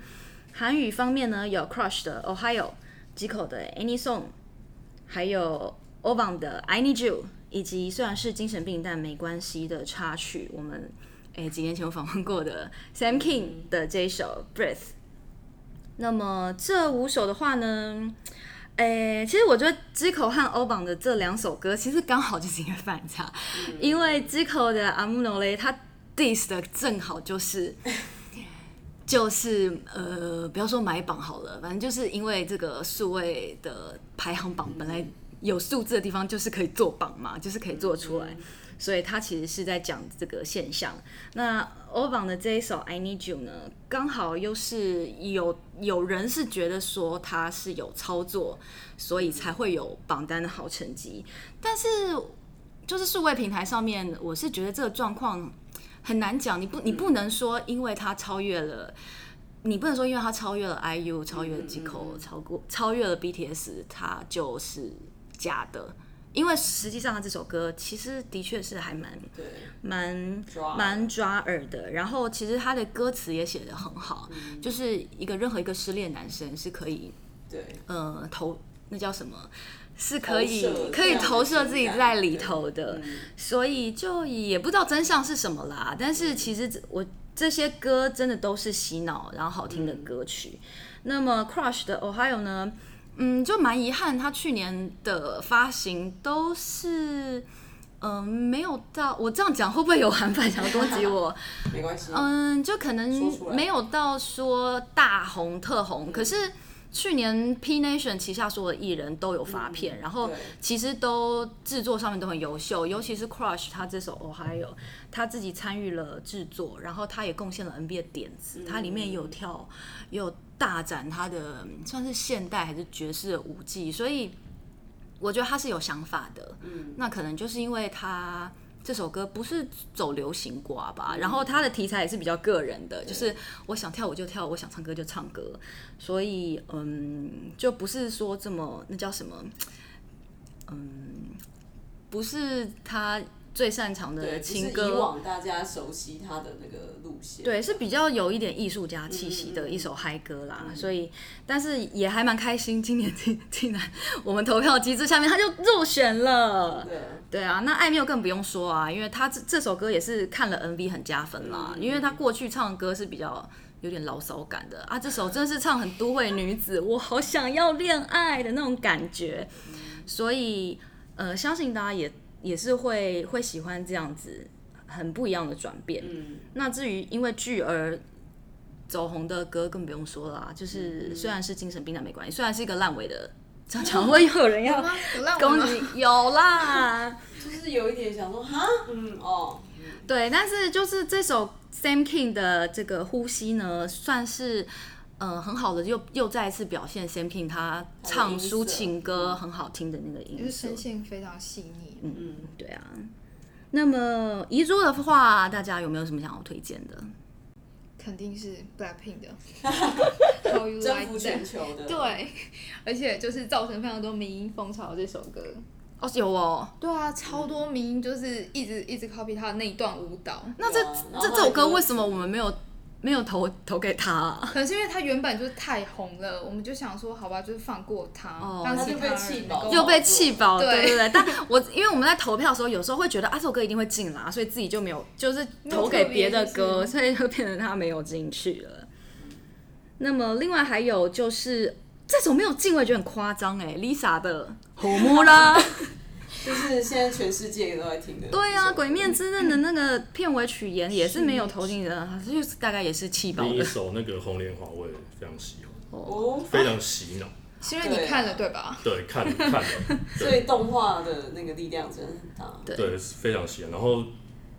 Speaker 1: 韩语方面呢有 Crush 的 Ohio，Zico 的 Any Song，还有。Obang 的 I Need You，以及虽然是精神病但没关系的插曲，我们诶、几年前有访问过的 Sam King 的这一首 Breath。那么这五首的话呢，诶、其实我觉得 Zico 和 Obang 的这两首歌其实刚好就是一个反差，因为 Zico 的 AMUNOLE 他 diss 的正好就是 就是呃，不要说买榜好了，反正就是因为这个数位的排行榜本来。有数字的地方就是可以做榜嘛，就是可以做出来，所以他其实是在讲这个现象。那欧榜的这一首《I Need You》呢，刚好又是有有人是觉得说他是有操作，所以才会有榜单的好成绩。但是就是数位平台上面，我是觉得这个状况很难讲。你不你不能说因为他超越了，你不能说因为他超越了 IU，超越了 Zico，超过超越了 BTS，他就是。假的，因为实际上他这首歌其实的确是还蛮蛮蛮抓耳的。然后其实他的歌词也写得很好，嗯、就是一个任何一个失恋男生是可以对呃投那叫什么，是可以可以投射自己在里头的。嗯、所以就也不知道真相是什么啦。但是其实我这些歌真的都是洗脑然后好听的歌曲。嗯、那么 Crush 的 Ohio 呢？嗯，就蛮遗憾，他去年的发行都是，嗯、呃，没有到。我这样讲会不会有韩粉想要攻击我？
Speaker 4: 没关系。
Speaker 1: 嗯，就可能没有到说大红特红，可是去年 P Nation 旗下所有的艺人都有发片，嗯、然后其实都制作上面都很优秀，尤其是 Crush 他这首 Ohio，他自己参与了制作，然后他也贡献了 NB 的点子，他里面有跳有。大展他的算是现代还是爵士的舞技，所以我觉得他是有想法的。嗯，那可能就是因为他这首歌不是走流行挂吧，然后他的题材也是比较个人的，就是我想跳舞就跳，我想唱歌就唱歌，所以嗯，就不是说这么那叫什么，嗯，不是他。最擅长的情歌，
Speaker 4: 以往大家熟悉他的那个路线，
Speaker 1: 对，是比较有一点艺术家气息的一首嗨歌啦。嗯嗯，所以，但是也还蛮开心，今年 竟竟然我们投票机制下面他就入选了。对，对啊，那艾缪更不用说啊，因为他这这首歌也是看了 MV 很加分啦，因为他过去唱的歌是比较有点牢骚感的啊，这首真的是唱很都会女子，我好想要恋爱的那种感觉，所以呃，相信大家也。也是会会喜欢这样子很不一样的转变。嗯，那至于因为剧而走红的歌更不用说了，就是虽然是精神病但没关系，虽然是一个烂尾的，常常会有人要 攻击，有啦，
Speaker 4: 就是有一点想说哈，嗯哦，
Speaker 1: 对，但是就是这首 Sam King 的这个呼吸呢，算是。嗯、呃，很好的，又又再一次表现 Sam King 他唱抒情歌很好听的那个音色，
Speaker 2: 声线非常细腻。
Speaker 1: 嗯嗯，对啊。那么遗珠的话，大家有没有什么想要推荐的？
Speaker 2: 肯定是 Blackpink 的，How You Like That
Speaker 4: 全球的。
Speaker 2: 对，而且就是造成非常多民音风潮这首歌。
Speaker 1: 哦，有哦。
Speaker 2: 对啊，超多民音就是一直一直 copy 他的那一段舞蹈。
Speaker 1: 那这这这首歌为什么我们没有？没有投投给他、啊，
Speaker 2: 可能是因为他原本就是太红了，我们就想说，好吧，就是放过他。
Speaker 1: 哦，
Speaker 2: 他
Speaker 4: 就被气饱，
Speaker 1: 又被气饱，对对对。但我因为我们在投票的时候，有时候会觉得啊，这首歌一定会进啦，所以自己就没有就是投给别的歌，所以就变成他没有进去了。那么另外还有就是这首没有进，我也觉得很夸张哎，Lisa 的《红木啦》。
Speaker 4: 就是现在全世界都在听的。
Speaker 1: 对啊，《鬼面之刃》的那个片尾曲也也是没有投进的，就是大概也是气爆的。
Speaker 3: 另一首那个《红莲华》我也非常喜欢，哦，非常洗脑。
Speaker 2: 是因为你看了对吧？
Speaker 3: 对，看了看了。
Speaker 4: 所以动画的那个力量真的很大。
Speaker 3: 对，非常喜欢。然后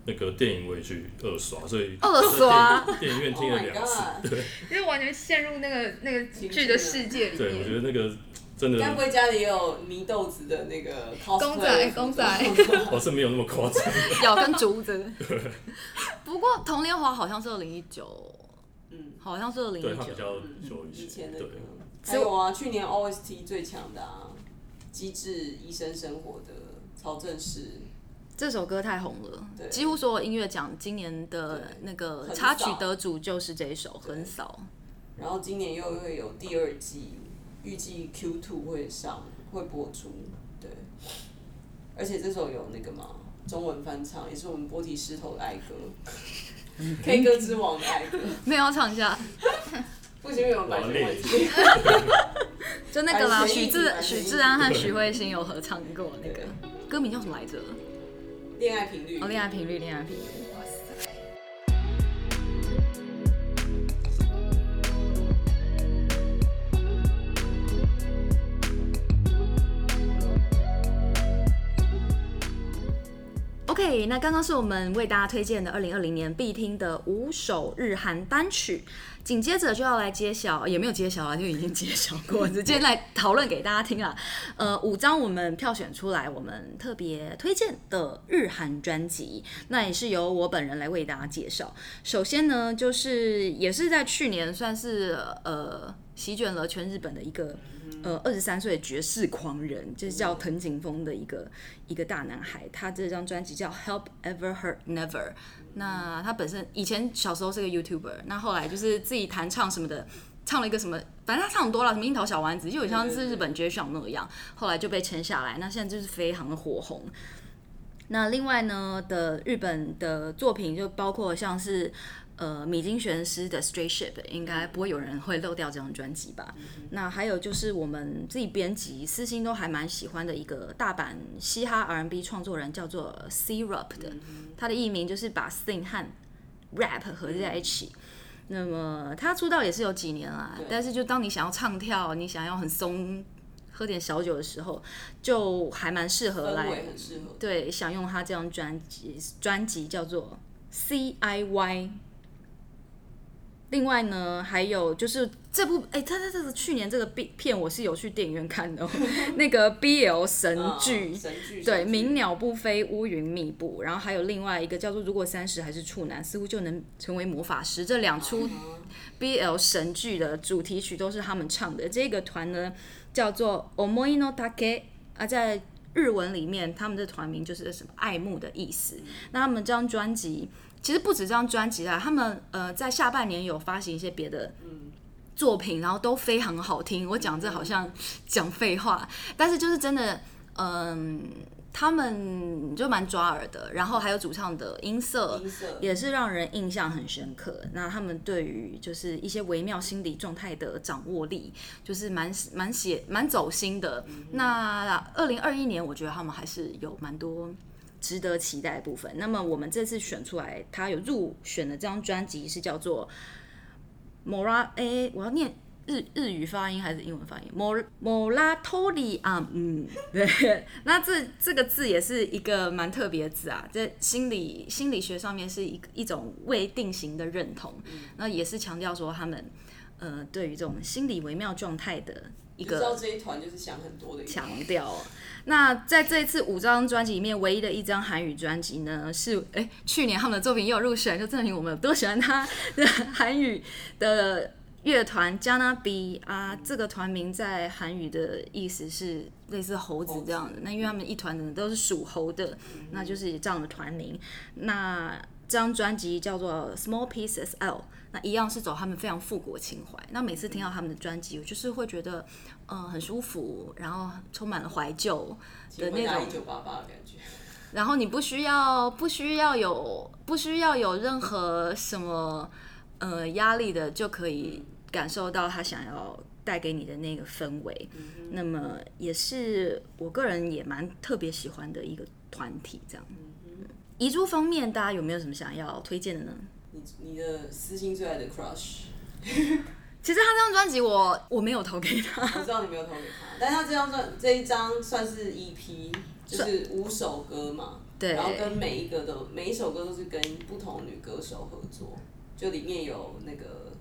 Speaker 3: 那个电影我也去二刷，所以
Speaker 1: 二刷
Speaker 3: 电影院听了两次，对，
Speaker 2: 因为完全陷入那个那个剧的世界里面。
Speaker 3: 对，我觉得那个。真的，
Speaker 4: 该不会家里也有泥豆子的那个
Speaker 2: 公仔？公仔，
Speaker 3: 我 是没有那么夸张。
Speaker 1: 咬跟竹子。不过《童年华》好像是二零一九，嗯，好像是二零一九。
Speaker 3: 对，比较久
Speaker 4: 以前的。对。还有啊，去年 OST 最强的啊，《机智医生生活》的曹正奭。
Speaker 1: 这首歌太红了，几乎所有音乐奖今年的那个插曲得主就是这一首，很扫。
Speaker 4: 然后今年又会有第二季。预计 Q two 会上，会播出，对，而且这首有那个嘛，中文翻唱，也是我们波提石头的爱歌，K 歌之王的爱歌，
Speaker 1: 没有唱一下，
Speaker 4: 不行，没有版权问题，
Speaker 1: 就那个啦，许志许志安和许慧欣有合唱过那个，歌名叫什么来着？
Speaker 4: 恋爱频率，
Speaker 1: 哦，恋爱频率，恋爱频率。OK，那刚刚是我们为大家推荐的二零二零年必听的五首日韩单曲，紧接着就要来揭晓，也没有揭晓啊，就已经揭晓过，直接来讨论给大家听啊。呃，五张我们票选出来，我们特别推荐的日韩专辑，那也是由我本人来为大家介绍。首先呢，就是也是在去年算是呃席卷了全日本的一个。呃，二十三岁的爵士狂人，就是叫藤井风的一个一个大男孩。他这张专辑叫《Help Ever Hurt Never》。那他本身以前小时候是个 YouTuber，那后来就是自己弹唱什么的，唱了一个什么，反正他唱很多了，什么樱桃小丸子，就有像是日本爵士那样。后来就被签下来，那现在就是非常的火红。那另外呢的日本的作品就包括像是。呃，米津玄师的《Stray Ship》应该不会有人会漏掉这张专辑吧？嗯、那还有就是我们自己编辑私心都还蛮喜欢的一个大阪嘻哈 R&B 创作人，叫做 C-Rup 的，嗯、他的艺名就是把 Sing 和 Rap 合在一起。嗯、那么他出道也是有几年啦，对但是就当你想要唱跳，你想要很松，喝点小酒的时候，就还蛮适合
Speaker 4: 来，合
Speaker 1: 对，想用他这张专辑，专辑叫做 C I Y。另外呢，还有就是这部哎，他他这个去年这个 B 片我是有去电影院看的，哦，那个 BL 神剧，
Speaker 4: 神剧
Speaker 1: 对，鸣鸟不飞，乌云密布，然后还有另外一个叫做如果三十还是处男，似乎就能成为魔法师。这两出 BL 神剧的主题曲都是他们唱的。这个团呢叫做 Omoi no Take 啊，在日文里面他们的团名就是什么爱慕的意思。那他们这张专辑。其实不止这张专辑啦，他们呃在下半年有发行一些别的作品，然后都非常好听。我讲这好像讲废话，但是就是真的，嗯、呃，他们就蛮抓耳的。然后还有主唱的音色，也是让人印象很深刻。那他们对于就是一些微妙心理状态的掌握力，就是蛮蛮写蛮走心的。那二零二一年，我觉得他们还是有蛮多。值得期待的部分。那么我们这次选出来，他有入选的这张专辑是叫做 Mora，我要念日日语发音还是英文发音？Mor Moratori 啊，嗯，对。那这这个字也是一个蛮特别的字啊，在心理心理学上面是一一种未定型的认同。那也是强调说他们呃对于这种心理微妙状态的一个。
Speaker 4: 知道这一团就是想很多的
Speaker 1: 强调。那在这一次五张专辑里面，唯一的一张韩语专辑呢，是哎、欸、去年他们的作品又有入选，就证明我们有多喜欢他的 韩语的乐团 JANNABI 啊。这个团名在韩语的意思是类似猴子这样的。那因为他们一团的人都是属猴的，那就是这样的团名。那这张专辑叫做 Small Pieces L。那一样是走他们非常复古情怀。那每次听到他们的专辑，我就是会觉得，嗯、呃，很舒服，然后充满了怀旧的那种。
Speaker 4: 一九八八的感觉。
Speaker 1: 然后你不需要，不需要有，不需要有任何什么，呃，压力的，就可以感受到他想要带给你的那个氛围。嗯、那么也是我个人也蛮特别喜欢的一个团体，这样。遗珠方面，大家有没有什么想要推荐的呢？
Speaker 4: 你你的私心最爱的 crush，
Speaker 1: 其实他这张专辑我我没有投给他，
Speaker 4: 我知道你没有投给他，但他这张专这一张算是 EP，就是五首歌嘛，对，然后跟每一个都每一首歌都是跟不同女歌手合作，就里面有那个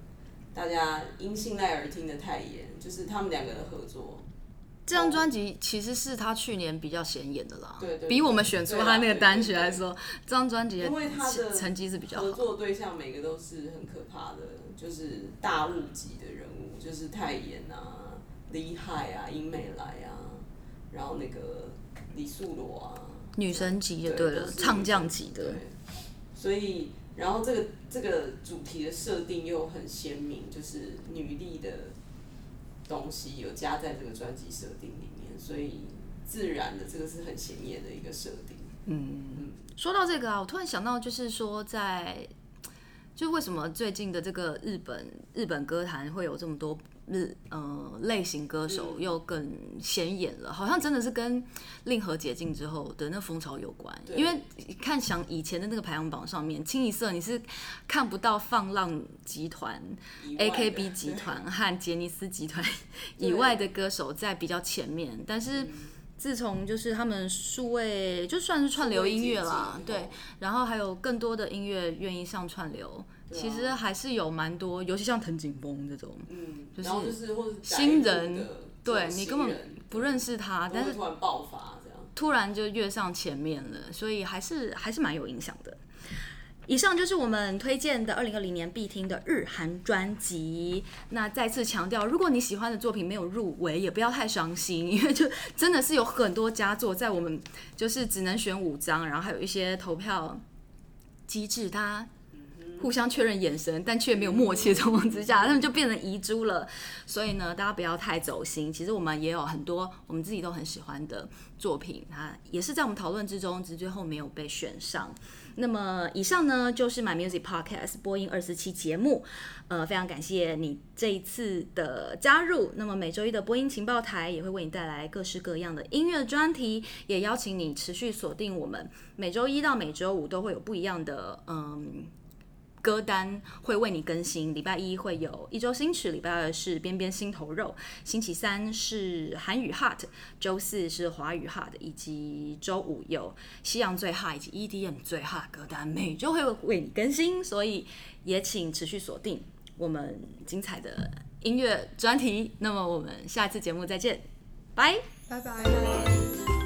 Speaker 4: 大家因信赖而听的泰妍，就是他们两个的合作。
Speaker 1: 这张专辑其实是他去年比较显眼的啦，
Speaker 4: 对对，对，
Speaker 1: 比我们选出他那个单曲来说，这张专辑
Speaker 4: 因为他的
Speaker 1: 成绩是比较好。
Speaker 4: 合作对象每个都是很可怕的，就是大物级的人物，就是泰妍啊、李海啊、殷美来啊，然后那个李素罗啊，
Speaker 1: 女神级的对了，对唱将级的。
Speaker 4: 对，所以然后这个这个主题的设定又很鲜明，就是女力的。东西有加在这个专辑设定里面，所以自然的这个是很显眼的一个设定。
Speaker 1: 嗯，嗯说到这个啊，我突然想到，就是说在，就为什么最近的这个日本日本歌坛会有这么多。日呃类型歌手又更显眼了，好像真的是跟令和解禁之后的那风潮有关。因为看想以前的那个排行榜上面，清一色你是看不到放浪集团、AKB 集团和杰尼斯集团以外的歌手在比较前面。但是自从就是他们数位就算是串流音乐啦，对，然后还有更多的音乐愿意上串流。其实还是有蛮多，尤其像藤井风这种，嗯，就是新人，对你根本不认识他，但是突然爆发这样，突然就跃上前面了，所以还是还是蛮有影响的。以上就是我们推荐的二零二零年必听的日韩专辑。那再次强调，如果你喜欢的作品没有入围，也不要太伤心，因为就真的是有很多佳作在我们就是只能选五张，然后还有一些投票机制，它。互相确认眼神，但却没有默契的状况之下，他们就变成遗珠了。所以呢，大家不要太走心。其实我们也有很多我们自己都很喜欢的作品，它也是在我们讨论之中，只是最后没有被选上。那么以上呢，就是 My Music Podcast 播音二十七节目。呃，非常感谢你这一次的加入。那么每周一的播音情报台也会为你带来各式各样的音乐专题，也邀请你持续锁定我们。每周一到每周五都会有不一样的嗯。歌单会为你更新，礼拜一会有一周新曲，礼拜二是边边心头肉，星期三是韩语 hot，周四是华语 hot，以及周五有西洋最 hot 以及 EDM 最 hot 歌单，每周会为你更新，所以也请持续锁定我们精彩的音乐专题。那么我们下次节目再见，拜
Speaker 2: 拜拜。